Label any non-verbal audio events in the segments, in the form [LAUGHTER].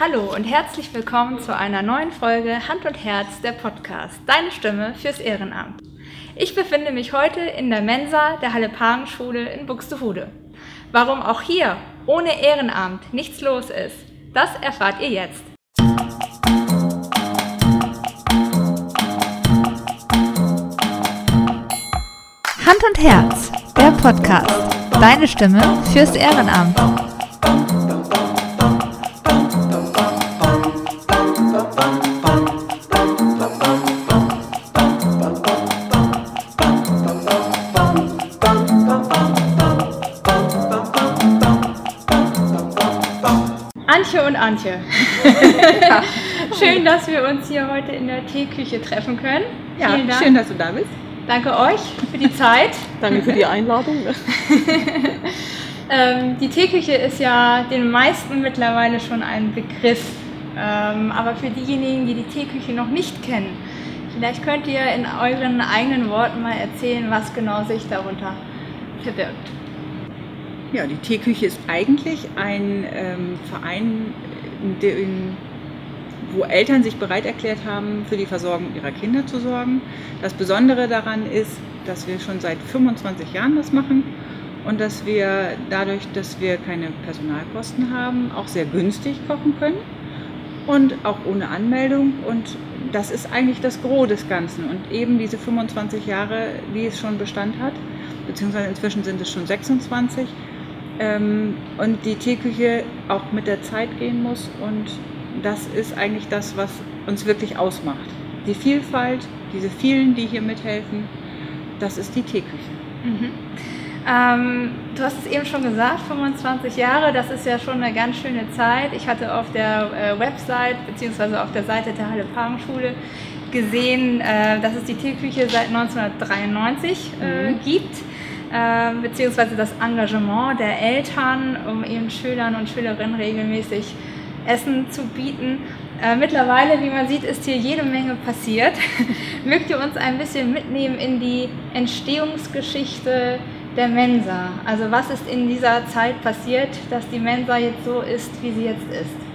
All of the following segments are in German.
Hallo und herzlich willkommen zu einer neuen Folge Hand und Herz der Podcast, deine Stimme fürs Ehrenamt. Ich befinde mich heute in der Mensa der Halle-Pagen-Schule in Buxtehude. Warum auch hier ohne Ehrenamt nichts los ist, das erfahrt ihr jetzt. Hand und Herz, der Podcast, deine Stimme fürs Ehrenamt. Antje und Antje. [LAUGHS] Schön, dass wir uns hier heute in der Teeküche treffen können. Ja, schön, dass du da bist. Danke euch für die Zeit. Danke für die Einladung. [LAUGHS] Ähm, die Teeküche ist ja den meisten mittlerweile schon ein Begriff. Ähm, aber für diejenigen, die die Teeküche noch nicht kennen, vielleicht könnt ihr in euren eigenen Worten mal erzählen, was genau sich darunter verbirgt. Ja, die Teeküche ist eigentlich ein ähm, Verein, in dem, wo Eltern sich bereit erklärt haben, für die Versorgung ihrer Kinder zu sorgen. Das Besondere daran ist, dass wir schon seit 25 Jahren das machen und dass wir dadurch, dass wir keine Personalkosten haben, auch sehr günstig kochen können und auch ohne Anmeldung. Und das ist eigentlich das Gros des Ganzen. Und eben diese 25 Jahre, wie es schon Bestand hat, beziehungsweise inzwischen sind es schon 26, ähm, und die Teeküche auch mit der Zeit gehen muss. Und das ist eigentlich das, was uns wirklich ausmacht. Die Vielfalt, diese vielen, die hier mithelfen, das ist die Teeküche. Mhm. Ähm, du hast es eben schon gesagt, 25 Jahre, das ist ja schon eine ganz schöne Zeit. Ich hatte auf der äh, Website bzw. auf der Seite der Halle Pagenschule gesehen, äh, dass es die Teeküche seit 1993 äh, Mhm. gibt, äh, beziehungsweise das Engagement der Eltern, um ihren Schülern und Schülerinnen regelmäßig Essen zu bieten. Äh, mittlerweile, wie man sieht, ist hier jede Menge passiert. [LAUGHS] Mögt ihr uns ein bisschen mitnehmen in die Entstehungsgeschichte der Mensa? Also was ist in dieser Zeit passiert, dass die Mensa jetzt so ist, wie sie jetzt ist?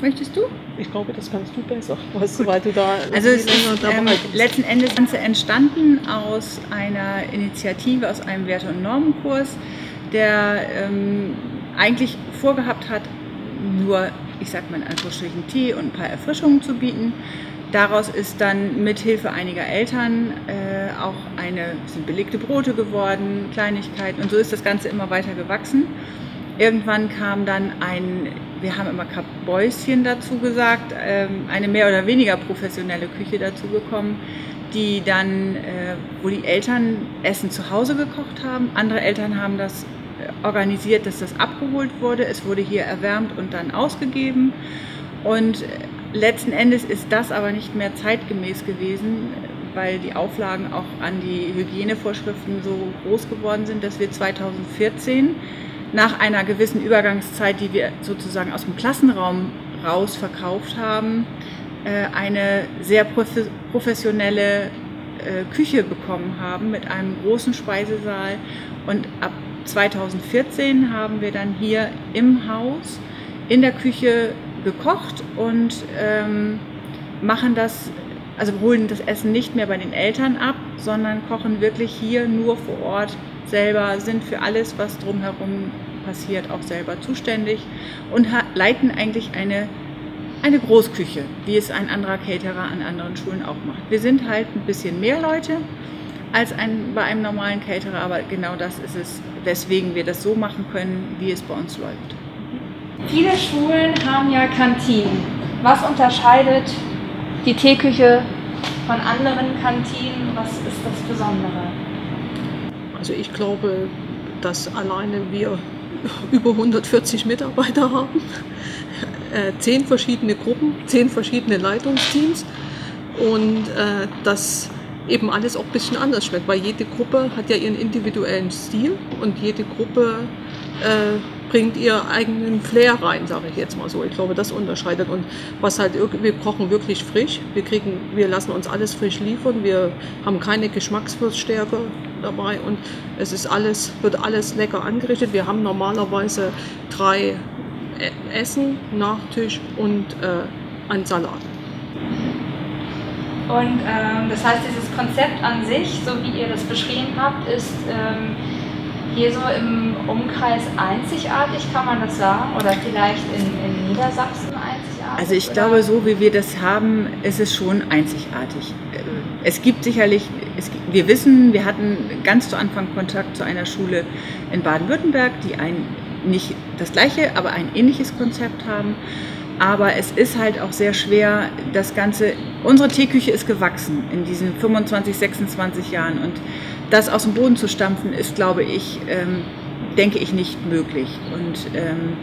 Möchtest du? Ich glaube, das kannst du besser, weißt du, weil du da Also es ist ähm, letzten Endes das Ganze entstanden aus einer Initiative, aus einem Werte- und Normenkurs, der ähm, eigentlich vorgehabt hat, nur, ich sag mal in Anführungsstrichen, Tee und ein paar Erfrischungen zu bieten. Daraus ist dann mit Hilfe einiger Eltern äh, auch eine, sind belegte Brote geworden, Kleinigkeiten und so ist das Ganze immer weiter gewachsen. Irgendwann kam dann ein, wir haben immer Kabäuschen dazu gesagt, ähm, eine mehr oder weniger professionelle Küche dazu gekommen, die dann, äh, wo die Eltern Essen zu Hause gekocht haben. Andere Eltern haben das äh, organisiert, dass das abgeholt wurde. Es wurde hier erwärmt und dann ausgegeben. Und äh, letzten Endes ist das aber nicht mehr zeitgemäß gewesen, weil die Auflagen auch an die Hygienevorschriften so groß geworden sind, dass wir 2014 nach einer gewissen Übergangszeit, die wir sozusagen aus dem Klassenraum raus verkauft haben, äh, eine sehr profe- professionelle äh, Küche bekommen haben mit einem großen Speisesaal. Und ab 2014 haben wir dann hier im Haus in der Küche gekocht und ähm, machen das, also holen das Essen nicht mehr bei den Eltern ab, sondern kochen wirklich hier nur vor Ort selber, sind für alles, was drumherum passiert, auch selber zuständig und leiten eigentlich eine, eine Großküche, wie es ein anderer Caterer an anderen Schulen auch macht. Wir sind halt ein bisschen mehr Leute als ein, bei einem normalen Caterer, aber genau das ist es, weswegen wir das so machen können, wie es bei uns läuft. Viele Schulen haben ja Kantinen. Was unterscheidet die Teeküche von anderen Kantinen? Was ist das Besondere? Also ich glaube, dass alleine wir [LAUGHS] über 140 Mitarbeiter haben, äh, zehn verschiedene Gruppen, zehn verschiedene Leitungsteams und äh, dass eben alles auch ein bisschen anders schmeckt, weil jede Gruppe hat ja ihren individuellen Stil und jede Gruppe äh, bringt ihr eigenen Flair rein, sage ich jetzt mal so. Ich glaube, das unterscheidet und was halt wir kochen wirklich frisch. Wir kriegen, wir lassen uns alles frisch liefern. Wir haben keine Geschmacksverstärker dabei und es ist alles wird alles lecker angerichtet. Wir haben normalerweise drei E- Essen, Nachtisch und äh, ein Salat. Und ähm, das heißt, dieses Konzept an sich, so wie ihr das beschrieben habt, ist ähm, hier so im Umkreis einzigartig, kann man das sagen? Oder vielleicht in, in Niedersachsen einzigartig? Also ich oder? glaube, so wie wir das haben, ist es schon einzigartig. Äh, Es gibt sicherlich, es, wir wissen, wir hatten ganz zu Anfang Kontakt zu einer Schule in Baden-Württemberg, die ein nicht das gleiche, aber ein ähnliches Konzept haben. Aber es ist halt auch sehr schwer, das Ganze, unsere Teeküche ist gewachsen in diesen 25, 26 Jahren und das aus dem Boden zu stampfen, ist, glaube ich, ähm, denke ich, nicht möglich. Und ähm,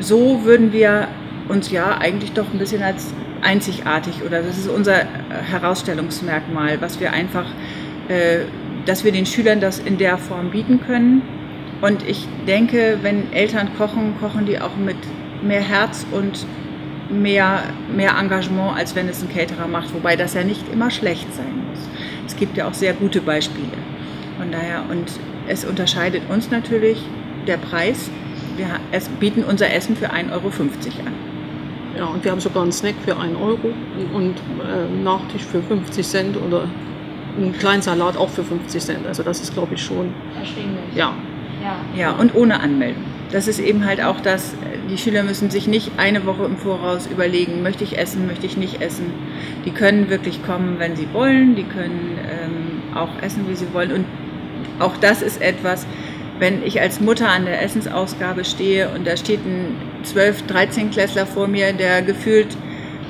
so würden wir uns ja eigentlich doch ein bisschen als einzigartig oder das ist unser äh, Herausstellungsmerkmal, was wir einfach, äh, dass wir den Schülern das in der Form bieten können. Und ich denke, wenn Eltern kochen, kochen die auch mit mehr Herz und mehr, mehr Engagement, als wenn es ein Caterer macht, wobei das ja nicht immer schlecht sein. Es gibt ja auch sehr gute Beispiele. Von daher, und es unterscheidet uns natürlich der Preis. Wir es bieten unser Essen für 1,50 Euro an. Ja, und wir haben sogar einen Snack für 1 Euro und äh, Nachtisch für 50 Cent oder einen kleinen Salat auch für 50 Cent. Also das ist, glaube ich, schon, Erschwinglich. ja, ja. Ja, und ohne Anmeldung. Das ist eben halt auch das, die Schüler müssen sich nicht eine Woche im Voraus überlegen, möchte ich essen, möchte ich nicht essen. Die können wirklich kommen, wenn sie wollen, die können ähm, auch essen, wie sie wollen. Und auch das ist etwas, wenn ich als Mutter an der Essensausgabe stehe und da steht ein 12-, 13-Klässler vor mir, der gefühlt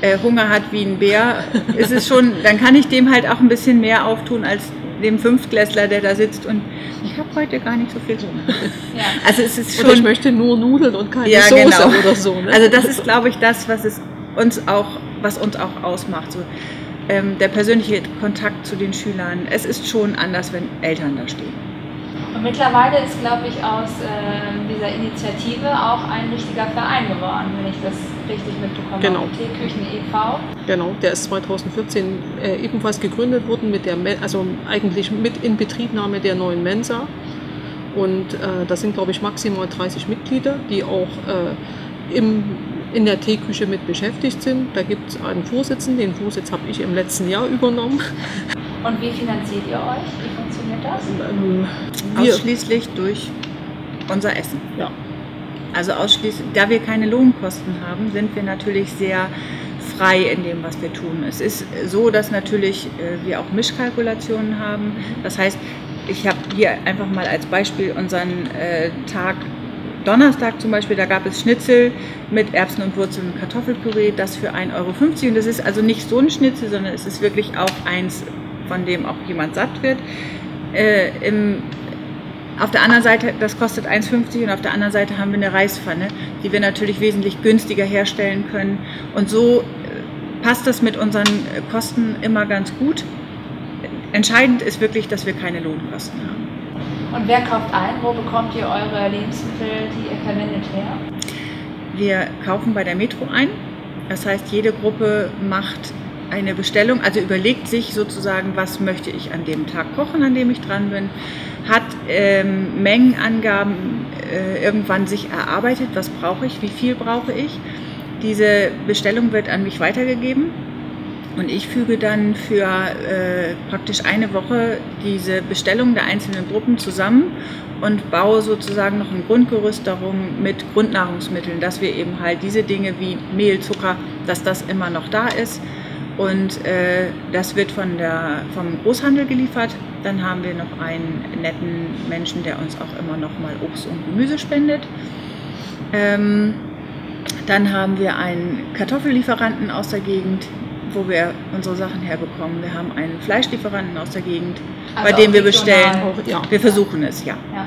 äh, Hunger hat wie ein Bär, ist es schon, dann kann ich dem halt auch ein bisschen mehr auftun als dem Fünftklässler, der da sitzt und ich habe heute gar nicht so viel Hunger. [LAUGHS] Ja. Also es ist oder ich schon, möchte nur Nudeln und keine Ja, Soße genau. oder so. Ne? also das ist, glaube ich, das, was es uns auch, was uns auch ausmacht. So, ähm, der persönliche Kontakt zu den Schülern. Es ist schon anders, wenn Eltern da stehen. Mittlerweile ist, glaube ich, aus ähm, dieser Initiative auch ein richtiger Verein geworden, wenn ich das richtig mitbekomme. Genau. Teeküchen e.V. Genau, der ist 2014 äh, ebenfalls gegründet worden, mit der, also eigentlich mit Inbetriebnahme der neuen Mensa. Und äh, da sind, glaube ich, maximal 30 Mitglieder, die auch äh, im, in der Teeküche mit beschäftigt sind. Da gibt es einen Vorsitzenden, den Vorsitz habe ich im letzten Jahr übernommen. Und wie finanziert ihr euch? Wie funktioniert das? Ähm, wir, Ausschließlich durch unser Essen. ja, Also ausschließlich, da wir keine Lohnkosten haben, sind wir natürlich sehr frei in dem, was wir tun. Es ist so, dass natürlich äh, wir auch Mischkalkulationen haben. Das heißt, ich habe hier einfach mal als Beispiel unseren äh, Tag Donnerstag zum Beispiel, da gab es Schnitzel mit Erbsen und Wurzeln und Kartoffelpüree, das für 1,50 Euro. Und das ist also nicht so ein Schnitzel, sondern es ist wirklich auch eins, von dem auch jemand satt wird. Äh, im, auf der anderen Seite, das kostet 1,50 und auf der anderen Seite haben wir eine Reispfanne, die wir natürlich wesentlich günstiger herstellen können. Und so äh, passt das mit unseren Kosten immer ganz gut. Entscheidend ist wirklich, dass wir keine Lohnkosten haben. Und wer kauft ein? Wo bekommt ihr eure Lebensmittel, die ihr verwendet, her? Wir kaufen bei der Metro ein. Das heißt, jede Gruppe macht eine Bestellung, also überlegt sich sozusagen, was möchte ich an dem Tag kochen, an dem ich dran bin, hat ähm, Mengenangaben äh, irgendwann sich erarbeitet, was brauche ich, wie viel brauche ich. Diese Bestellung wird an mich weitergegeben und ich füge dann für äh, praktisch eine Woche diese Bestellung der einzelnen Gruppen zusammen und baue sozusagen noch ein Grundgerüst darum mit Grundnahrungsmitteln, dass wir eben halt diese Dinge wie Mehl, Zucker, dass das immer noch da ist. Und äh, das wird von der, vom Großhandel geliefert. Dann haben wir noch einen netten Menschen, der uns auch immer noch mal Obst und Gemüse spendet. Ähm, dann haben wir einen Kartoffellieferanten aus der Gegend, wo wir unsere Sachen herbekommen. Wir haben einen Fleischlieferanten aus der Gegend, bei Also dem auch wir regional. bestellen. ja. Wir versuchen es, ja. Ja.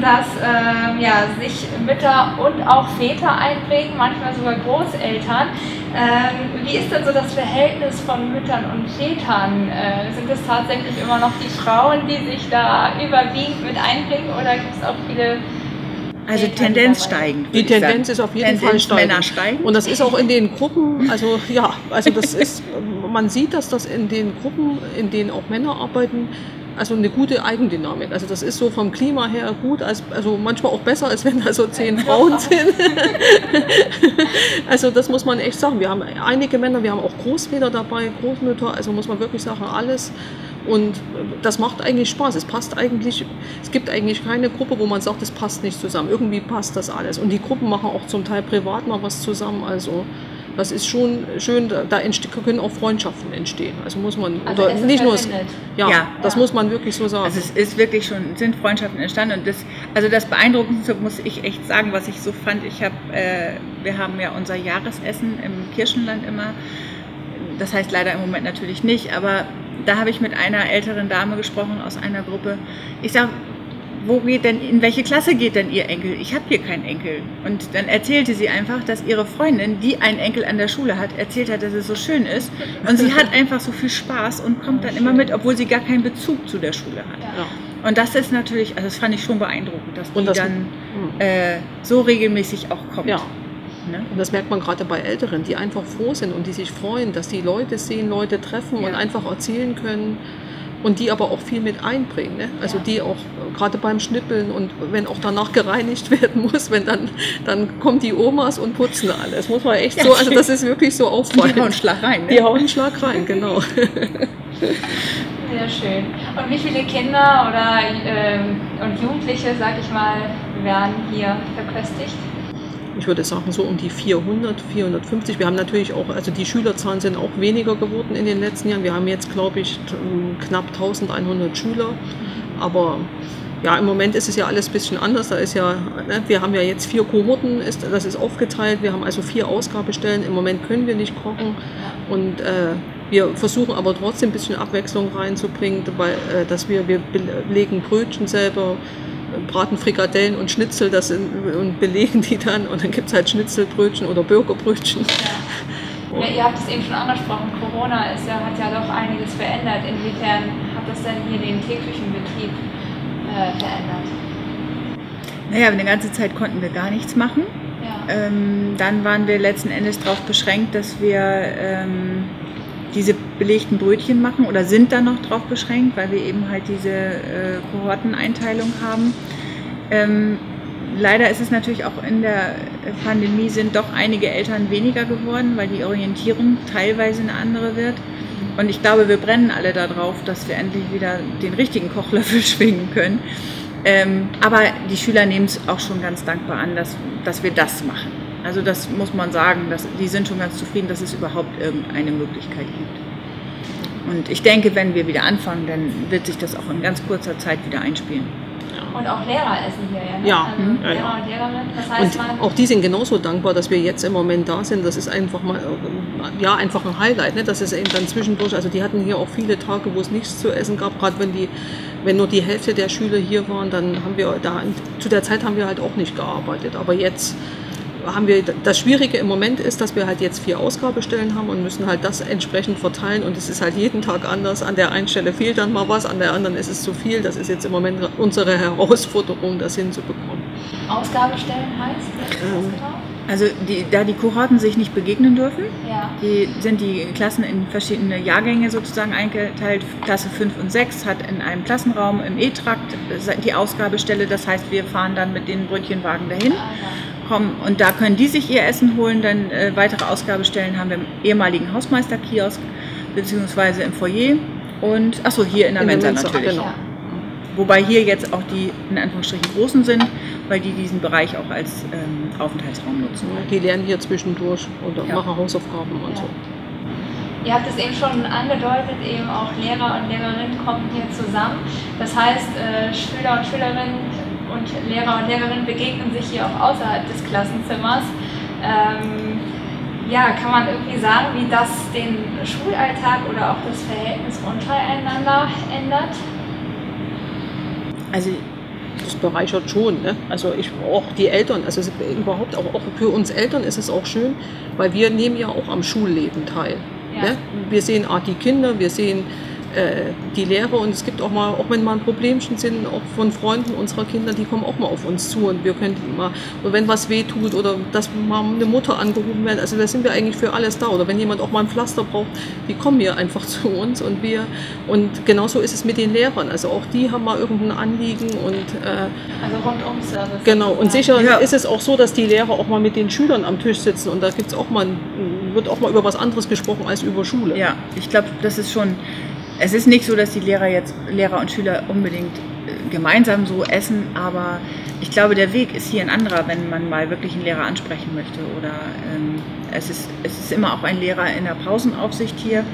Dass äh, ja, sich Mütter und auch Väter einbringen, manchmal sogar Großeltern. Ähm, wie ist denn so das Verhältnis von Müttern und Vätern? Äh, sind es tatsächlich immer noch die Frauen, die sich da überwiegend mit einbringen oder gibt es auch viele also Tendenz steigend. Die Tendenz ist auf jeden Tendenz Fall steigend. Männer steigen. Und das ist auch in den Gruppen, also ja, also das ist, man sieht, dass das in den Gruppen, in denen auch Männer arbeiten, also eine gute Eigendynamik. Also das ist so vom Klima her gut, als, also manchmal auch besser, als wenn da so zehn [LAUGHS] Frauen sind. also das muss man echt sagen. Wir haben einige Männer, wir haben auch Großväter dabei, Großmütter, also muss man wirklich sagen, alles. Und das macht eigentlich Spaß. Es passt eigentlich, es gibt eigentlich keine Gruppe, wo man sagt, es passt nicht zusammen. Irgendwie passt das alles. Und die Gruppen machen auch zum Teil privat mal was zusammen. Also das ist schon schön, da können auch Freundschaften entstehen. Also muss man, also oder nicht nur, ja, ja, das ja. muss man wirklich so sagen. Also es ist wirklich schon, sind Freundschaften entstanden und das, also das Beeindruckendste muss ich echt sagen, was ich so fand, ich habe, äh, wir haben ja unser Jahresessen im Kirchenland immer, das heißt leider im Moment natürlich nicht, aber da habe ich mit einer älteren Dame gesprochen aus einer Gruppe. Ich sage, wo geht denn, in welche Klasse geht denn Ihr Enkel? Ich habe hier keinen Enkel. Und dann erzählte sie einfach, dass ihre Freundin, die einen Enkel an der Schule hat, erzählt hat, dass es so schön ist. Und sie hat einfach so viel Spaß und kommt dann immer mit, obwohl sie gar keinen Bezug zu der Schule hat. Ja. Und das ist natürlich, also das fand ich schon beeindruckend, dass die das dann hm. äh, so regelmäßig auch kommt. Ja. Ne? Und das merkt man gerade bei Älteren, die einfach froh sind und die sich freuen, dass die Leute sehen, Leute treffen ja. und einfach erzählen können und die aber auch viel mit einbringen. Ne? Also die auch gerade beim Schnippeln und wenn auch danach gereinigt [LAUGHS] werden muss, wenn dann, dann kommen die Omas und putzen alles. Muss man echt so, also das ist wirklich so auffallend. Die hauen Schlag rein. Ne? Die hauen Schlag rein, genau. Sehr schön. Und wie viele Kinder oder ähm, und Jugendliche, sag ich mal, werden hier verköstigt? Ich würde sagen, so um die 400, 450. Wir haben natürlich auch, also die Schülerzahlen sind auch weniger geworden in den letzten Jahren. Wir haben jetzt, glaube ich, knapp 1100 Schüler. Aber ja, im Moment ist es ja alles ein bisschen anders. Da ist ja, ne, wir haben ja jetzt vier Kohorten, ist, das ist aufgeteilt. Wir haben also vier Ausgabestellen. Im Moment können wir nicht kochen. Und äh, wir versuchen aber trotzdem ein bisschen Abwechslung reinzubringen, weil, äh, dass wir, wir legen Brötchen selber, braten Frikadellen und Schnitzel das sind, und belegen die dann und dann gibt es halt Schnitzelbrötchen oder Bürgerbrötchen. Ja. ja. ihr habt es eben schon angesprochen, Corona ist ja, hat ja doch einiges verändert. Inwiefern hat das denn hier den täglichen Betrieb äh, verändert? Naja, eine ganze Zeit konnten wir gar nichts machen. Ja. Ähm, dann waren wir letzten Endes darauf beschränkt, dass wir ähm, diese belegten Brötchen machen oder sind da noch drauf beschränkt, weil wir eben halt diese äh, Kohorteneinteilung haben. Ähm, leider ist es natürlich auch in der Pandemie sind doch einige Eltern weniger geworden, weil die Orientierung teilweise eine andere wird. Und ich glaube, wir brennen alle darauf, dass wir endlich wieder den richtigen Kochlöffel [LAUGHS] schwingen können. Ähm, aber die Schüler nehmen es auch schon ganz dankbar an, dass, dass wir das machen. Also das muss man sagen, dass, die sind schon ganz zufrieden, dass es überhaupt irgendeine Möglichkeit gibt. Und ich denke, wenn wir wieder anfangen, dann wird sich das auch in ganz kurzer Zeit wieder einspielen. Und auch Lehrer essen hier, ja. Ne? Ja. Also mhm. Lehrer ja, und Lehrerinnen. Das heißt, und auch die sind genauso dankbar, dass wir jetzt im Moment da sind. Das ist einfach mal, ja, einfach ein Highlight. Ne? Das ist eben dann zwischendurch, also die hatten hier auch viele Tage, wo es nichts zu essen gab. Gerade wenn die, wenn nur die Hälfte der Schüler hier waren, dann haben wir da, zu der Zeit haben wir halt auch nicht gearbeitet. Aber jetzt haben wir, das Schwierige im Moment ist, dass wir halt jetzt vier Ausgabestellen haben und müssen halt das entsprechend verteilen und es ist halt jeden Tag anders. An der einen Stelle fehlt dann mal was, an der anderen ist es zu viel. Das ist jetzt im Moment unsere Herausforderung, das hinzubekommen. Ausgabestellen heißt? Ähm, also die, da die Kohorten sich nicht begegnen dürfen, ja. die, sind die Klassen in verschiedene Jahrgänge sozusagen eingeteilt. Klasse 5 und 6 hat in einem Klassenraum im E-Trakt die Ausgabestelle. Das heißt, wir fahren dann mit den Brötchenwagen dahin. Ah, kommen und da können die sich ihr Essen holen. Dann äh, weitere Ausgabestellen haben wir im ehemaligen Hausmeisterkiosk beziehungsweise im Foyer und achso, hier in der in Mensa, Mensa natürlich. Genau. Wobei hier jetzt auch die in Anführungsstrichen großen sind, weil die diesen Bereich auch als ähm, Aufenthaltsraum nutzen. Die lernen hier zwischendurch und ja. machen Hausaufgaben und ja. so. Ihr habt es eben schon angedeutet, eben auch Lehrer und Lehrerinnen kommen hier zusammen. Das heißt, äh, Schüler und Schülerinnen und Lehrer und Lehrerinnen begegnen sich hier auch außerhalb des Klassenzimmers. Ähm, ja, kann man irgendwie sagen, wie das den Schulalltag oder auch das Verhältnis untereinander ändert? Also das bereichert schon. Ne? Also ich auch die Eltern, also überhaupt auch, auch für uns Eltern ist es auch schön, weil wir nehmen ja auch am Schulleben teil. Ja. Ne? Wir sehen ah, die Kinder, wir sehen äh, die Lehrer und es gibt auch mal, auch wenn mal ein Problemchen sind, auch von Freunden unserer Kinder, die kommen auch mal auf uns zu und wir können mal, oder wenn was weh tut oder dass mal eine Mutter angerufen wird, also da sind wir eigentlich für alles da oder wenn jemand auch mal ein Pflaster braucht, die kommen hier einfach [LAUGHS] zu uns und wir und genauso ist es mit den Lehrern, also auch die haben mal irgendein Anliegen und äh, also rundum Service. Genau und sicher ja. ist es auch so, dass die Lehrer auch mal mit den Schülern am Tisch sitzen und da gibt's auch mal, wird auch mal über was anderes gesprochen als über Schule. Ja, ich glaube, das ist schon es ist nicht so, dass die Lehrer jetzt, Lehrer und Schüler unbedingt äh, gemeinsam so essen, aber ich glaube, der Weg ist hier ein anderer, wenn man mal wirklich einen Lehrer ansprechen möchte. Oder ähm, es, ist, es ist immer auch ein Lehrer in der Pausenaufsicht hier.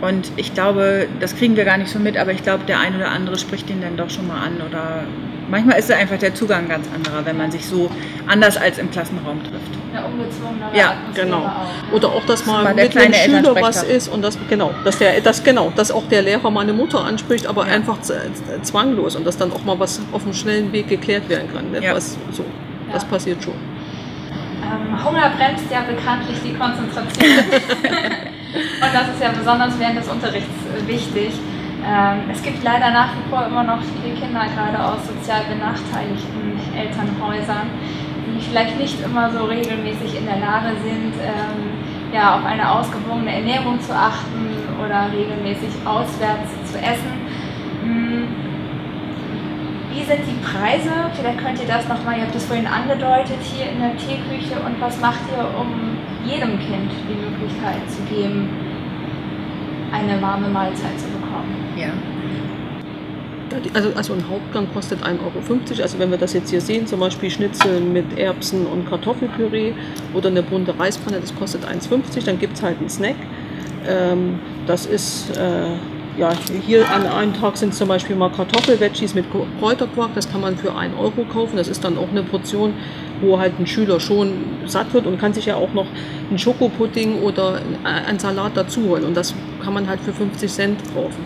Und ich glaube, das kriegen wir gar nicht so mit, aber ich glaube, der ein oder andere spricht den dann doch schon mal an. Oder manchmal ist einfach der Zugang ganz anderer, wenn man sich so anders als im Klassenraum trifft. Ja, ungezwungener Ja, genau. Auch. Oder auch, dass mal, mal mit einem Schüler was ist und das, genau, dass der, das, genau, dass auch der Lehrer mal eine Mutter anspricht, aber ja. einfach zwanglos und dass dann auch mal was auf einem schnellen Weg geklärt werden kann. Ne? Ja. Was, so, das passiert schon. Ähm, Hunger bremst ja bekanntlich die Konzentration. [LAUGHS] Und das ist ja besonders während des Unterrichts äh, wichtig. Ähm, es gibt leider nach wie vor immer noch viele Kinder, gerade aus sozial benachteiligten Elternhäusern, die vielleicht nicht immer so regelmäßig in der Lage sind, ähm, ja, auf eine ausgewogene Ernährung zu achten oder regelmäßig auswärts zu essen. Hm, wie sind die Preise? Vielleicht könnt ihr das nochmal, ihr habt es vorhin angedeutet, hier in der Teeküche und was macht ihr, um jedem Kind die Möglichkeit zu geben, eine warme Mahlzeit zu bekommen. Ja. Also, also ein Hauptgang kostet 1,50 Euro. Also wenn wir das jetzt hier sehen, zum Beispiel Schnitzel mit Erbsen und Kartoffelpüree oder eine bunte Reispfanne, das kostet 1,50. Dann gibt es halt einen Snack. Ähm, das ist, äh, ja, hier an einem Tag sind zum Beispiel mal Kartoffelveggies mit Kräuterquark. Das kann man für 1 Euro kaufen. Das ist dann auch eine Portion wo halt ein Schüler schon satt wird und kann sich ja auch noch einen Schokopudding oder einen Salat dazu holen. Und das kann man halt für 50 Cent kaufen.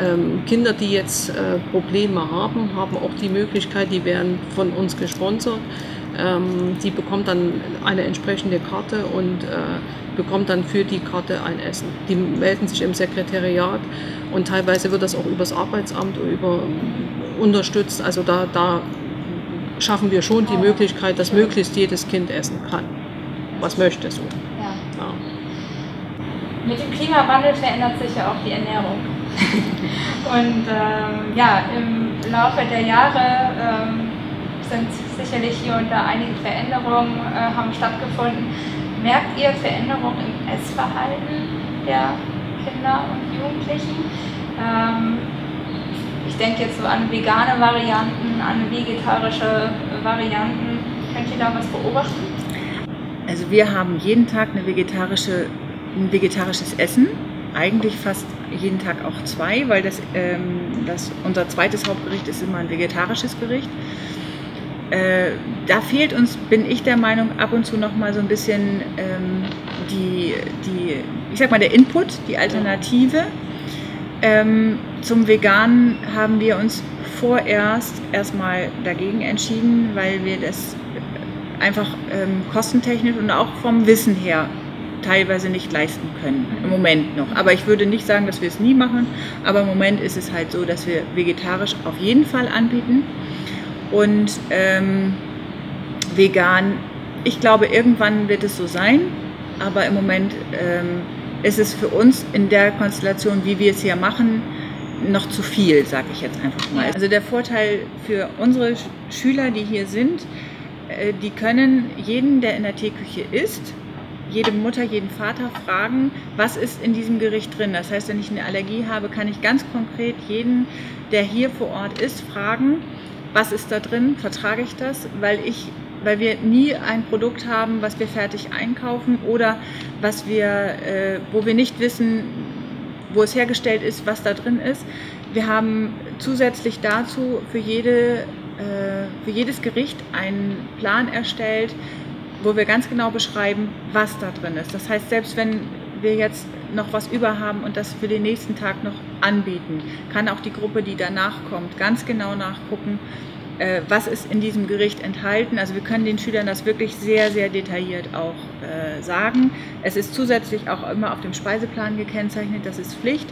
Ähm, Kinder, die jetzt äh, Probleme haben, haben auch die Möglichkeit, die werden von uns gesponsert. Ähm, die bekommt dann eine entsprechende Karte und äh, bekommt dann für die Karte ein Essen. Die melden sich im Sekretariat und teilweise wird das auch übers Arbeitsamt über, unterstützt. Also da, da schaffen wir schon die Möglichkeit, dass möglichst jedes Kind essen kann, was möchte so. Ja. ja. Mit dem Klimawandel verändert sich ja auch die Ernährung. [LAUGHS] Und ähm, ja, im Laufe der Jahre ähm, sind sicherlich hier und da einige Veränderungen äh, haben stattgefunden. Merkt ihr Veränderungen im Essverhalten der Kinder und Jugendlichen? Ähm, ich denke jetzt so an vegane Varianten, an vegetarische Varianten. Könnt ihr da was beobachten? Also wir haben jeden Tag eine vegetarische, ein vegetarisches Essen. Eigentlich fast jeden Tag auch zwei, weil das, ähm, das, unser zweites Hauptgericht ist immer ein vegetarisches Gericht. Äh, da fehlt uns, bin ich der Meinung, ab und zu noch mal so ein bisschen ähm, die, die, ich sag mal, der Input, die Alternative. Ähm, zum Veganen haben wir uns vorerst erstmal dagegen entschieden, weil wir das einfach ähm, kostentechnisch und auch vom Wissen her teilweise nicht leisten können. Im Moment noch. Aber ich würde nicht sagen, dass wir es nie machen. Aber im Moment ist es halt so, dass wir vegetarisch auf jeden Fall anbieten. Und ähm, vegan, ich glaube, irgendwann wird es so sein. Aber im Moment ähm, ist es für uns in der Konstellation, wie wir es hier machen, noch zu viel, sage ich jetzt einfach mal. Also der Vorteil für unsere Schüler, die hier sind, äh, die können jeden, der in der Teeküche ist, jede Mutter, jeden Vater fragen, was ist in diesem Gericht drin. Das heißt, wenn ich eine Allergie habe, kann ich ganz konkret jeden, der hier vor Ort ist, fragen, was ist da drin, vertrage ich das, weil ich weil wir nie ein Produkt haben, was wir fertig einkaufen oder was wir, äh, wo wir nicht wissen, wo es hergestellt ist, was da drin ist. Wir haben zusätzlich dazu für, jede, äh, für jedes Gericht einen Plan erstellt, wo wir ganz genau beschreiben, was da drin ist. Das heißt, selbst wenn wir jetzt noch was über haben und das für den nächsten Tag noch anbieten. Kann auch die Gruppe, die danach kommt, ganz genau nachgucken, äh, was ist in diesem Gericht enthalten. Also wir können den Schülern das wirklich sehr, sehr detailliert auch äh, sagen. Es ist zusätzlich auch immer auf dem Speiseplan gekennzeichnet, das ist Pflicht.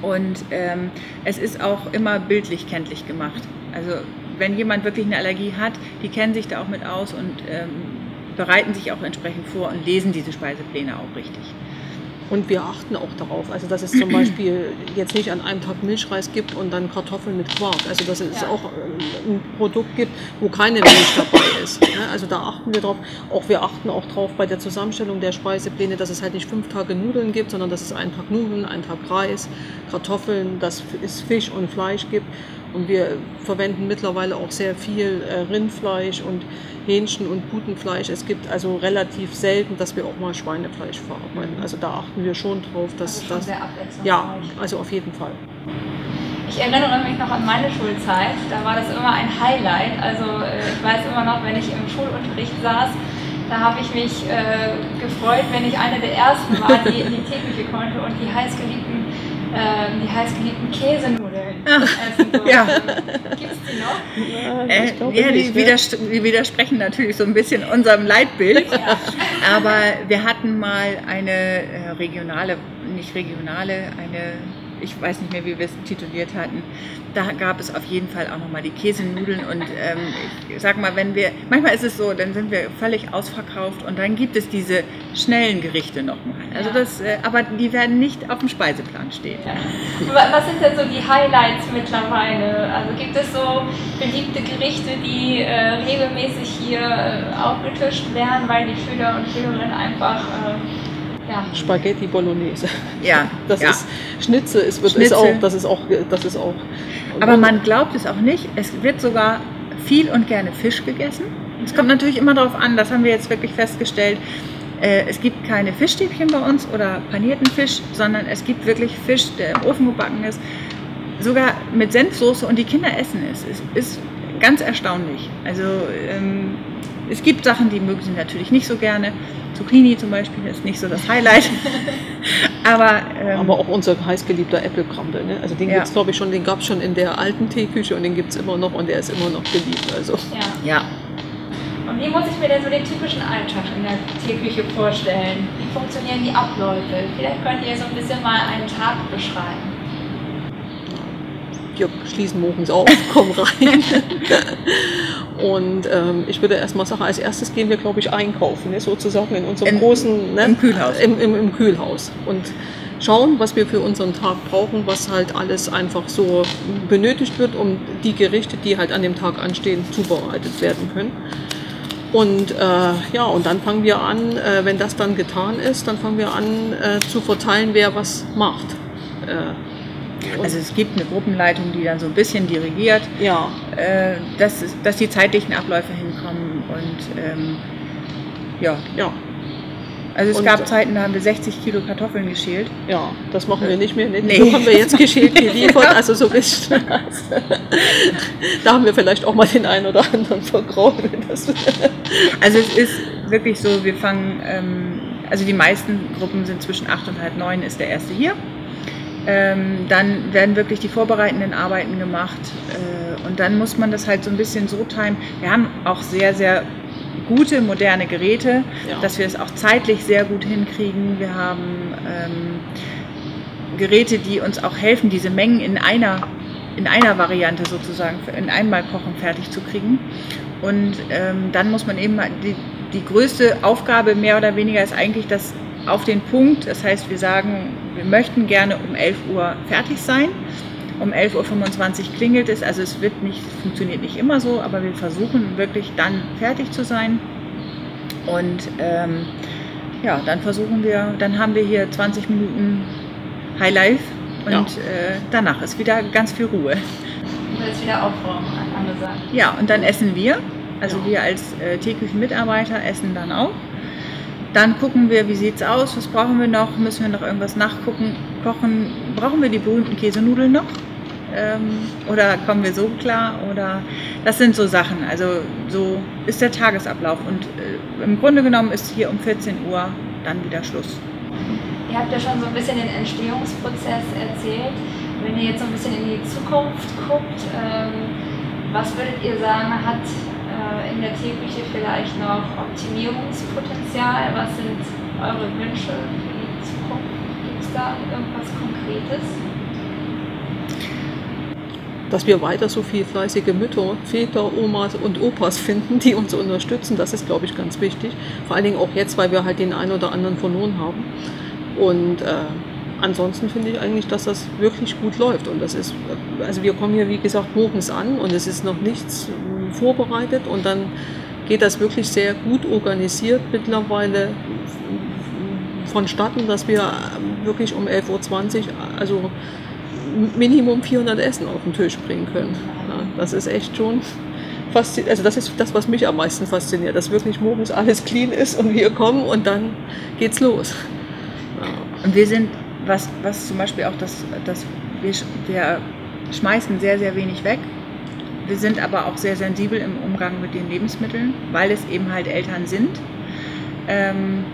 Und ähm, es ist auch immer bildlich kenntlich gemacht. Also wenn jemand wirklich eine Allergie hat, die kennen sich da auch mit aus und ähm, bereiten sich auch entsprechend vor und lesen diese Speisepläne auch richtig. Und wir achten auch darauf, also dass es zum [CLEARS THROAT] Beispiel jetzt nicht an einem Tag Milchreis gibt und dann Kartoffeln mit Quark. Also dass es ja. auch äh, ein Produkt gibt, wo keine Milch dabei ist. Also da achten wir drauf. Auch wir achten auch drauf bei der Zusammenstellung der Speisepläne, dass es halt nicht fünf Tage Nudeln gibt, sondern dass es einen Tag Nudeln, einen Tag Reis, Kartoffeln, dass es Fisch und Fleisch gibt. Und wir verwenden mittlerweile auch sehr viel äh, Rindfleisch und Hähnchen und Putenfleisch. Es gibt also relativ selten, dass wir auch mal Schweinefleisch verarbeiten. Also da achten wir schon drauf, dass also das. Sehr ja, also auf jeden Fall. Ich erinnere mich noch an meine Schulzeit. Da war das immer ein Highlight. Also äh, ich weiß immer noch, wenn ich im Schulunterricht saß, da habe ich mich äh, gefreut, wenn ich eine der ersten war, die in die Theke konnte und die heißgeliebten, äh, die heißgeliebten Käsenudeln essen [LAUGHS] durfte. Ja. Gibt es die noch? Ja, äh, ja die, nicht, widers die, widersprechen natürlich so ein bisschen unserem Leitbild. Ja. Aber wir hatten mal eine äh, regionale, nicht regionale, eine ich weiß nicht mehr, wie wir es tituliert hatten, da gab es auf jeden Fall auch nochmal die Käsenudeln und ähm, ich sag mal, wenn wir, manchmal ist es so, dann sind wir völlig ausverkauft und dann gibt es diese schnellen Gerichte nochmal. Also das, äh, aber die werden nicht auf dem Speiseplan stehen. Ja. Was sind denn so die Highlights mittlerweile? Also gibt es so beliebte Gerichte, die äh, regelmäßig hier äh, aufgetischt werden, weil die Schüler und Schülerinnen einfach äh, ja. Spaghetti Bolognese. Ja. Das ja. ist Schnitzel, es wird Schnitzel. Ist auch, das ist auch, das ist auch. Aber man glaubt es auch nicht. Es wird sogar viel und gerne Fisch gegessen. Es kommt natürlich immer darauf an, das haben wir jetzt wirklich festgestellt. Äh, es gibt keine Fischstäbchen bei uns oder panierten Fisch, sondern es gibt wirklich Fisch, der im Ofen gebacken ist, sogar mit Senfsoße und die Kinder essen es. Es ist ganz erstaunlich. Also ähm, es gibt Sachen, die mögen sie natürlich nicht so gerne. Zucchini zum Beispiel ist nicht so das Highlight. [LAUGHS] Aber, ähm, Aber auch unser heißgeliebter Äpfelkrambel. Ne? Also den ja. gibt's, glaube ich, schon, den gab es schon in der alten Teeküche und den gibt es immer noch und der ist immer noch beliebt. Also. Ja. ja. Und wie muss ich mir denn so den typischen Alltag in der Teeküche vorstellen? Wie funktionieren die Abläufe? Vielleicht könnt ihr so ein bisschen mal einen Tag beschreiben wir schließen morgens auf, [LAUGHS] kommen rein. und ähm, ich würde erst mal sagen, als erstes gehen wir, glaube ich, einkaufen, ne, sozusagen in unserem in, großen ne, im Kühlhaus. Im, im, Im, Kühlhaus. Und schauen, was wir für unseren Tag brauchen, was halt alles einfach so benötigt wird, um die Gerichte, die halt an dem Tag anstehen, zubereitet werden können. Und äh, ja, und dann fangen wir an, äh, wenn das dann getan ist, dann fangen wir an äh, zu verteilen, wer was macht. Äh, also es gibt eine Gruppenleitung, die dann so ein bisschen dirigiert, ja. äh, dass, dass die zeitlichen Abläufe hinkommen und ähm, ja. ja. Also es und gab Zeiten, da haben wir 60 Kilo Kartoffeln geschält. Ja, das machen wir nicht mehr. Nee. nee. So haben wir jetzt geschält geliefert, [LAUGHS] also so bisschen. [LAUGHS] da haben wir vielleicht auch mal den einen oder anderen vergraut. also es ist wirklich so, wir fangen, ähm, also die meisten Gruppen sind zwischen 8 und halb 9 ist der erste hier. Ähm, dann werden wirklich die vorbereitenden Arbeiten gemacht äh, und dann muss man das halt so ein bisschen so timen. Wir haben auch sehr, sehr gute, moderne Geräte, ja. dass wir es auch zeitlich sehr gut hinkriegen. Wir haben ähm, Geräte, die uns auch helfen, diese Mengen in einer, in einer Variante sozusagen, in einmal kochen fertig zu kriegen. Und ähm, dann muss man eben, die, die größte Aufgabe mehr oder weniger ist eigentlich das auf den Punkt. Das heißt, wir sagen, wir möchten gerne um 11 Uhr fertig sein. Um 11.25 Uhr klingelt es, also es wird nicht, funktioniert nicht immer so, aber wir versuchen wirklich dann fertig zu sein. Und ähm, ja, dann versuchen wir, dann haben wir hier 20 Minuten High Life und ja. äh, danach ist wieder ganz viel Ruhe. Und jetzt wieder aufräumen, angesagt. Ja, und dann essen wir. Also ja. wir als äh, Teeküchenmitarbeiter essen dann auch. Dann gucken wir, wie sieht es aus, was brauchen wir noch, müssen wir noch irgendwas nachgucken, kochen, brauchen wir die berühmten Käsenudeln noch? Ähm, oder kommen wir so klar? Oder das sind so Sachen. Also so ist der Tagesablauf. Und äh, im Grunde genommen ist hier um 14 Uhr dann wieder Schluss. Ihr habt ja schon so ein bisschen den Entstehungsprozess erzählt. Wenn ihr jetzt so ein bisschen in die Zukunft guckt, ähm, was würdet ihr sagen, hat äh, in der Teeküche vielleicht noch Optimierungspotenzial? Was sind eure Wünsche für die Zukunft? Gibt es da irgendwas Konkretes? dass wir weiter so viele fleißige Mütter, Väter, Omas und Opas finden, die uns unterstützen. Das ist, glaube ich, ganz wichtig. Vor allen Dingen auch jetzt, weil wir halt den einen oder anderen verloren haben. Und äh, ansonsten finde ich eigentlich, dass das wirklich gut läuft. Und das ist, also wir kommen hier, wie gesagt, morgens an und es ist noch nichts vorbereitet und dann geht das wirklich sehr gut organisiert mittlerweile vonstatten, dass wir wirklich um 11.20 Uhr, also Minimum 400 Essen auf den Tisch bringen können. Ja, das ist echt schon faszinierend. Also das ist das, was mich am meisten fasziniert, dass wirklich morgens alles clean ist und wir kommen und dann geht's los. Ja. Und wir sind, was, was zum Beispiel auch das, das wir, wir schmeißen sehr, sehr wenig weg. Wir sind aber auch sehr sensibel im Umgang mit den Lebensmitteln, weil es eben halt Eltern sind. Ähm,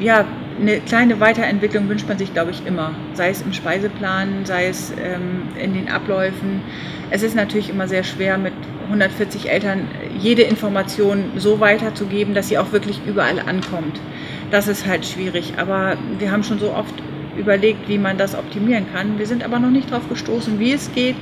ja, eine kleine Weiterentwicklung wünscht man sich, glaube ich, immer. Sei es im Speiseplan, sei es ähm, in den Abläufen. Es ist natürlich immer sehr schwer, mit 140 Eltern jede Information so weiterzugeben, dass sie auch wirklich überall ankommt. Das ist halt schwierig. Aber wir haben schon so oft überlegt, wie man das optimieren kann. Wir sind aber noch nicht darauf gestoßen, wie es geht.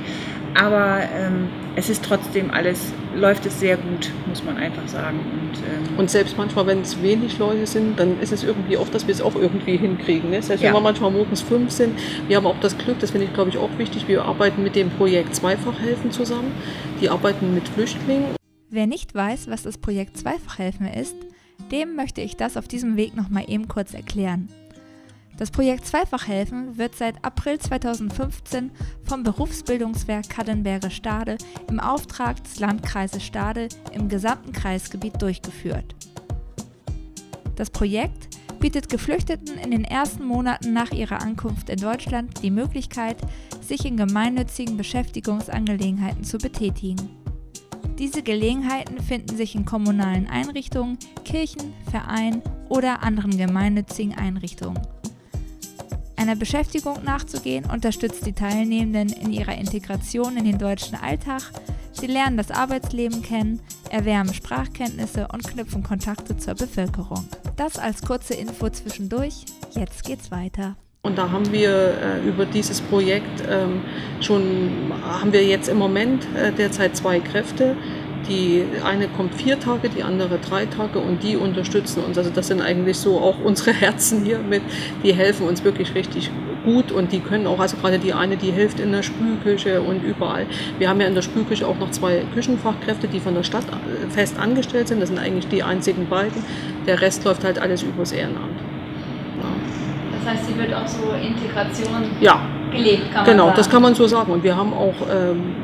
Aber ähm, es ist trotzdem alles, läuft es sehr gut, muss man einfach sagen. Und, ähm und selbst manchmal, wenn es wenig Leute sind, dann ist es irgendwie oft, dass wir es auch irgendwie hinkriegen. Ne? Selbst ja. wenn wir manchmal morgens fünf sind, wir haben auch das Glück, das finde ich glaube ich auch wichtig, wir arbeiten mit dem Projekt Zweifachhelfen zusammen. Die arbeiten mit Flüchtlingen. Wer nicht weiß, was das Projekt Zweifachhelfen ist, dem möchte ich das auf diesem Weg nochmal eben kurz erklären. Das Projekt Zweifachhelfen wird seit April 2015 vom Berufsbildungswerk Kaddenberger Stade im Auftrag des Landkreises Stade im gesamten Kreisgebiet durchgeführt. Das Projekt bietet Geflüchteten in den ersten Monaten nach ihrer Ankunft in Deutschland die Möglichkeit, sich in gemeinnützigen Beschäftigungsangelegenheiten zu betätigen. Diese Gelegenheiten finden sich in kommunalen Einrichtungen, Kirchen, Vereinen oder anderen gemeinnützigen Einrichtungen. Einer Beschäftigung nachzugehen unterstützt die Teilnehmenden in ihrer Integration in den deutschen Alltag. Sie lernen das Arbeitsleben kennen, erwärmen Sprachkenntnisse und knüpfen Kontakte zur Bevölkerung. Das als kurze Info zwischendurch. Jetzt geht's weiter. Und da haben wir äh, über dieses Projekt ähm, schon, haben wir jetzt im Moment äh, derzeit zwei Kräfte, die eine kommt vier Tage, die andere drei Tage und die unterstützen uns. Also das sind eigentlich so auch [LAUGHS] unsere Herzen hier mit. Die helfen uns wirklich richtig gut und die können auch, also gerade die eine, die hilft in der Spülküche und überall. Wir haben ja in der Spülküche auch noch zwei Küchenfachkräfte, die von der Stadt äh, fest angestellt sind. Das sind eigentlich die einzigen beiden. Der Rest läuft halt alles übers Ehrenamt. Das heißt, sie wird auch so Integration ja. gelebt, kann man Genau, sagen. das kann man so sagen. Und wir haben auch ähm,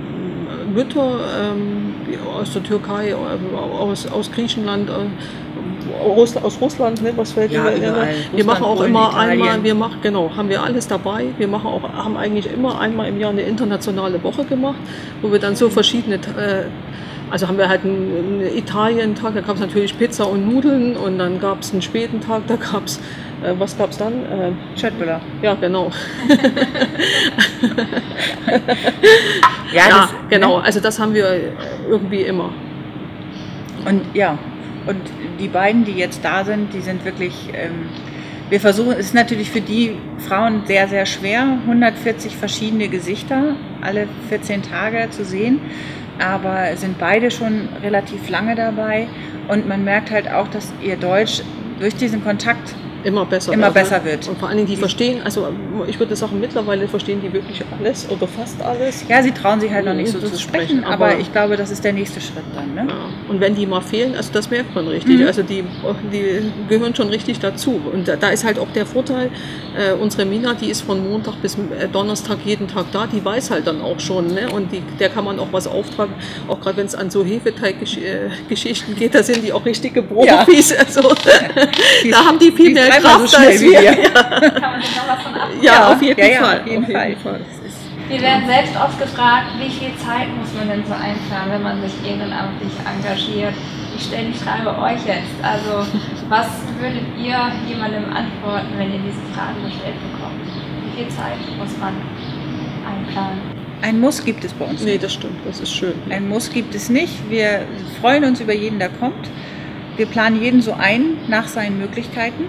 Mütter ähm, aus der Türkei, äh, aus, aus Griechenland, äh, aus, aus Russland, ne, was fällt ja, mir überall. Wir Russland, machen auch Polen, immer Italien. einmal, wir machen, genau, haben wir alles dabei. Wir machen auch, haben eigentlich immer einmal im Jahr eine internationale Woche gemacht, wo wir dann so verschiedene äh, also haben wir halt einen, Italien-Tag, da gab es natürlich Pizza und Nudeln und dann gab es einen späten Tag, da gab es, äh, was gab es dann? Äh, Chatbüller. Ja, genau. ja, ja genau, also das haben wir irgendwie immer. Und ja, und die beiden, die jetzt da sind, die sind wirklich, ähm, wir versuchen, es ist natürlich für die Frauen sehr, sehr schwer, 140 verschiedene Gesichter alle 14 Tage zu sehen aber sind beide schon relativ lange dabei. Und man merkt halt auch, dass ihr Deutsch durch diesen Kontakt immer besser, immer besser wird. Und vor allen Dingen, die verstehen, also ich würde sagen, mittlerweile verstehen die wirklich alles oder fast alles. Ja, sie trauen sich halt noch nicht so zu sprechen, aber, aber, ich glaube, das ist der nächste Schritt dann. Ne? Ja. Und wenn die mal fehlen, also das merkt man richtig. Mhm. Also die, die gehören schon richtig dazu. Und da ist halt auch der Vorteil, äh, unsere Mina, die ist von Montag bis äh, Donnerstag jeden Tag da, die weiß halt dann auch schon. Ne? Und die, der kann man auch was auftragen, auch gerade wenn es an so Hefeteiggeschichten geht, da sind die auch richtige Profis. Ja. [LAUGHS] Also, da haben die viel mehr Kraft so als wir. Ja. Kann man sich noch was von ab? Ja, auf jeden ja, Fall. Auf jeden, auf jeden Fall. Wir werden selbst oft gefragt, wie viel Zeit muss man denn so einplanen, wenn man sich ehrenamtlich engagiert? ich stelle die Frage euch jetzt. Also, was würdet ihr jemandem antworten, wenn ihr diese Frage gestellt bekommt? Wie viel Zeit muss man einplanen? Ein Muss gibt es bei uns Nee, nicht. das stimmt, das ist schön. Ein Muss gibt es nicht. Wir freuen uns über jeden, der kommt. Wir planen jeden so ein nach seinen Möglichkeiten.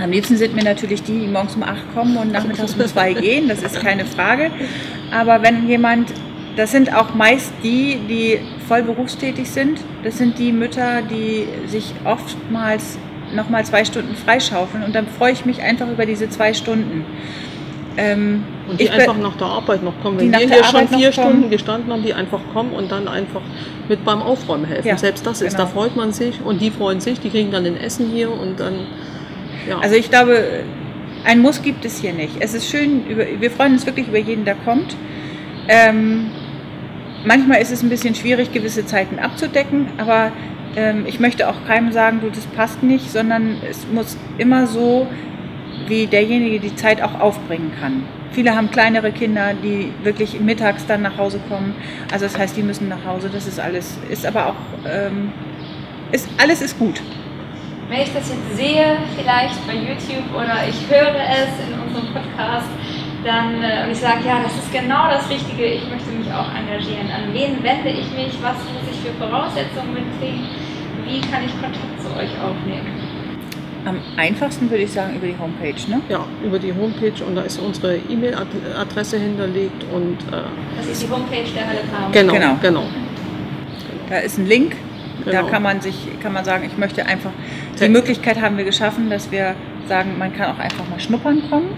Am liebsten sind mir natürlich die, die morgens um 8 kommen und nachmittags um 2 gehen. Das ist keine Frage. Aber wenn jemand, das sind auch meist die, die voll berufstätig sind. Das sind die Mütter, die sich oftmals nochmal zwei Stunden freischaufeln. Und dann freue ich mich einfach über diese zwei Stunden. Ähm, Und die einfach nach der Arbeit noch kommen. Wenn wir hier schon Arbeit noch vier kommen. Stunden gestanden haben, die einfach kommen und dann einfach mit beim Aufräumen helfen. Ja, Selbst das ist, genau. da freut man sich und die freuen sich, die kriegen dann ein Essen hier und dann, ja. Also ich glaube, ein Muss gibt es hier nicht. Es ist schön, wir freuen uns wirklich über jeden, der kommt. Ähm, manchmal ist es ein bisschen schwierig, gewisse Zeiten abzudecken, aber ähm, ich möchte auch keinem sagen, du, das passt nicht, sondern es muss immer so, wie derjenige die Zeit auch aufbringen kann. Viele haben kleinere Kinder, die wirklich mittags dann nach Hause kommen. Also das heißt, die müssen nach Hause. Das ist alles, ist aber auch, ähm, ist, alles ist gut. Wenn ich das jetzt sehe, vielleicht bei YouTube oder ich höre es in unserem Podcast, dann äh, und ich sage, ja, das ist genau das Richtige, ich möchte mich auch engagieren. An wen wende ich mich? Was muss ich für Voraussetzungen mitbringen? Wie kann ich Kontakt zu euch aufnehmen? Am einfachsten würde ich sagen über die Homepage, ne? ja, über die Homepage und da ist unsere E-Mail-Adresse hinterlegt und äh, Das ist die Homepage der Halle Farm. genau, Genau. genau. Da ist ein Link. Da Genau. kann man sich, kann man sagen, ich möchte einfach. Die Möglichkeit haben wir geschaffen, dass wir sagen, man kann auch einfach mal schnuppern kommen.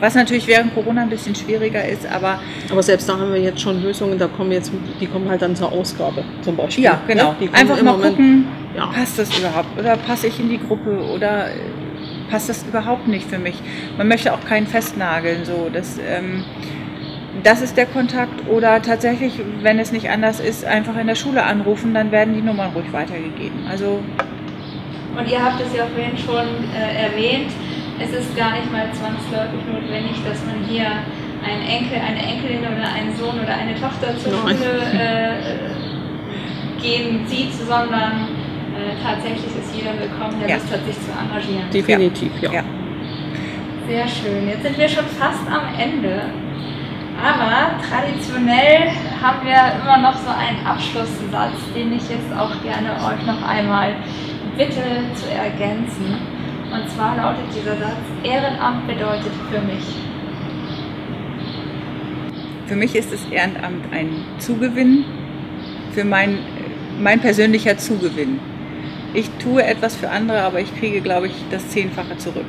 Was natürlich während Corona ein bisschen schwieriger ist, aber Aber selbst da haben wir jetzt schon Lösungen, da kommen jetzt, die kommen halt dann zur Ausgabe zum Beispiel. ja, genau. Ne? Die kommen Einfach mal Moment- gucken, Ja. passt das überhaupt? Oder passe ich in die Gruppe? Oder äh, passt das überhaupt nicht für mich? Man möchte auch keinen festnageln. So. Das, ähm, das ist der Kontakt. Oder tatsächlich, wenn es nicht anders ist, einfach in der Schule anrufen, dann werden die Nummern ruhig weitergegeben. Also Und ihr habt es ja vorhin schon äh, erwähnt, es ist gar nicht mal zwangsläufig notwendig, dass man hier einen Enkel, eine Enkelin oder einen Sohn oder eine Tochter zur Nein. Schule äh, gehen sieht, sondern äh, tatsächlich ist jeder willkommen, der Ja. Lust hat, sich zu engagieren. Definitiv, ja. Ja. Sehr schön. Jetzt sind wir schon fast am Ende. Aber traditionell haben wir immer noch so einen Abschlusssatz, den ich jetzt auch gerne euch noch einmal bitte zu ergänzen. Und zwar lautet dieser Satz, Ehrenamt bedeutet für mich. Für mich ist das Ehrenamt ein Zugewinn, für mein, mein persönlicher Zugewinn. Ich tue etwas für andere, aber ich kriege, glaube ich, das Zehnfache zurück.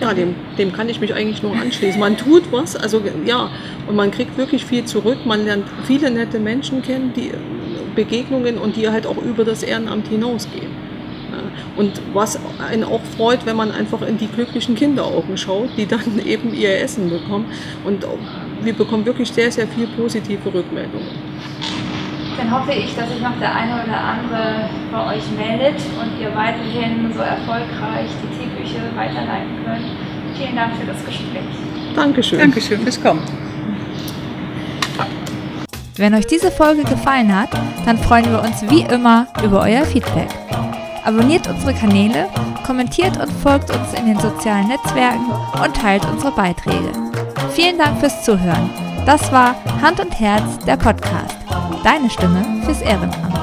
Ja, dem, dem kann ich mich eigentlich nur anschließen. Man tut was, also ja, und man kriegt wirklich viel zurück. Man lernt viele nette Menschen kennen, die Begegnungen und die halt auch über das Ehrenamt hinausgehen. Und was einen auch freut, wenn man einfach in die glücklichen Kinderaugen schaut, die dann [LAUGHS] eben ihr Essen bekommen. Und wir bekommen wirklich sehr, sehr viel positive Rückmeldungen. Dann hoffe ich, dass sich noch der eine oder andere bei euch meldet und ihr weiterhin so erfolgreich die Teeküche weiterleiten könnt. Vielen Dank für das Gespräch. Dankeschön. Dankeschön fürs Kommen. Wenn euch diese Folge gefallen hat, dann freuen wir uns wie immer über euer Feedback. Abonniert unsere Kanäle, kommentiert und folgt uns in den sozialen Netzwerken und teilt unsere Beiträge. Vielen Dank fürs Zuhören. Das war Hand und Herz, der Podcast. Deine Stimme fürs Ehrenamt.